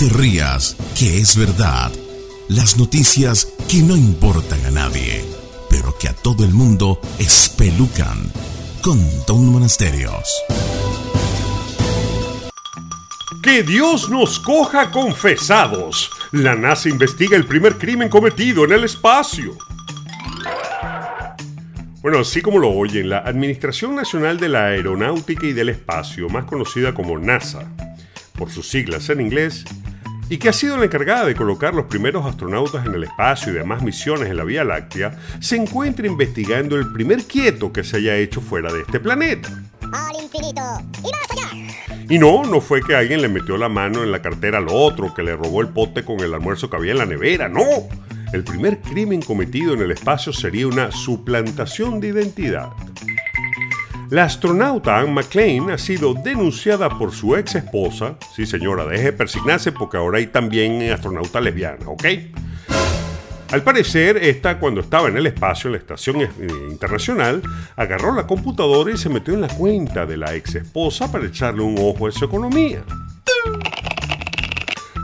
te rías, que es verdad. Las noticias que no importan a nadie, pero que a todo el mundo espelucan. Con Don Monasterios. Que Dios nos coja confesados. La NASA investiga el primer crimen cometido en el espacio. Bueno, así como lo oyen, la Administración Nacional de la Aeronáutica y del Espacio, más conocida como NASA, por sus siglas en inglés, y que ha sido la encargada de colocar los primeros astronautas en el espacio y demás misiones en la Vía Láctea, se encuentra investigando el primer quieto que se haya hecho fuera de este planeta. Al infinito y más allá. Y no, no fue que alguien le metió la mano en la cartera al otro, que le robó el pote con el almuerzo que había en la nevera, no. El primer crimen cometido en el espacio sería una suplantación de identidad. La astronauta Anne McLean ha sido denunciada por su ex esposa. Sí, señora, deje de persignarse porque ahora hay también astronauta lesbiana, ¿ok? Al parecer, esta, cuando estaba en el espacio, en la estación eh, internacional, agarró la computadora y se metió en la cuenta de la ex esposa para echarle un ojo a su economía.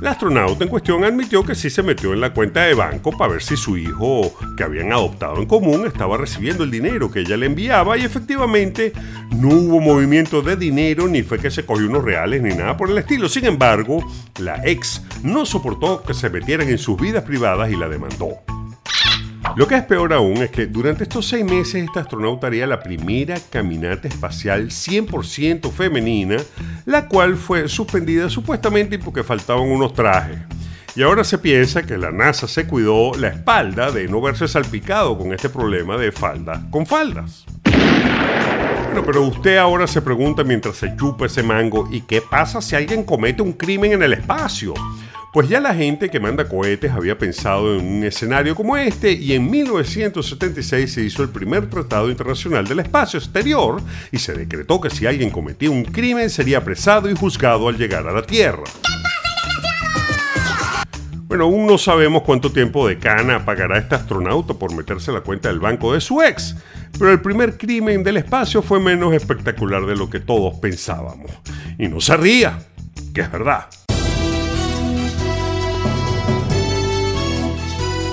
La astronauta en cuestión admitió que sí se metió en la cuenta de banco para ver si su hijo, que habían adoptado en común, estaba recibiendo el dinero que ella le enviaba y efectivamente no hubo movimiento de dinero ni fue que se cogió unos reales ni nada por el estilo. Sin embargo, la ex no soportó que se metieran en sus vidas privadas y la demandó. Lo que es peor aún es que durante estos seis meses esta astronauta haría la primera caminata espacial 100% femenina, la cual fue suspendida supuestamente porque faltaban unos trajes. Y ahora se piensa que la NASA se cuidó la espalda de no verse salpicado con este problema de falda con faldas. Bueno, pero usted ahora se pregunta mientras se chupa ese mango, ¿y qué pasa si alguien comete un crimen en el espacio? Pues ya la gente que manda cohetes había pensado en un escenario como este y en 1976 se hizo el primer Tratado Internacional del Espacio Exterior y se decretó que si alguien cometía un crimen sería apresado y juzgado al llegar a la Tierra. Bueno, aún no sabemos cuánto tiempo de cana pagará este astronauta por meterse en la cuenta del banco de su ex, pero el primer crimen del espacio fue menos espectacular de lo que todos pensábamos. Y no se ría, que es verdad.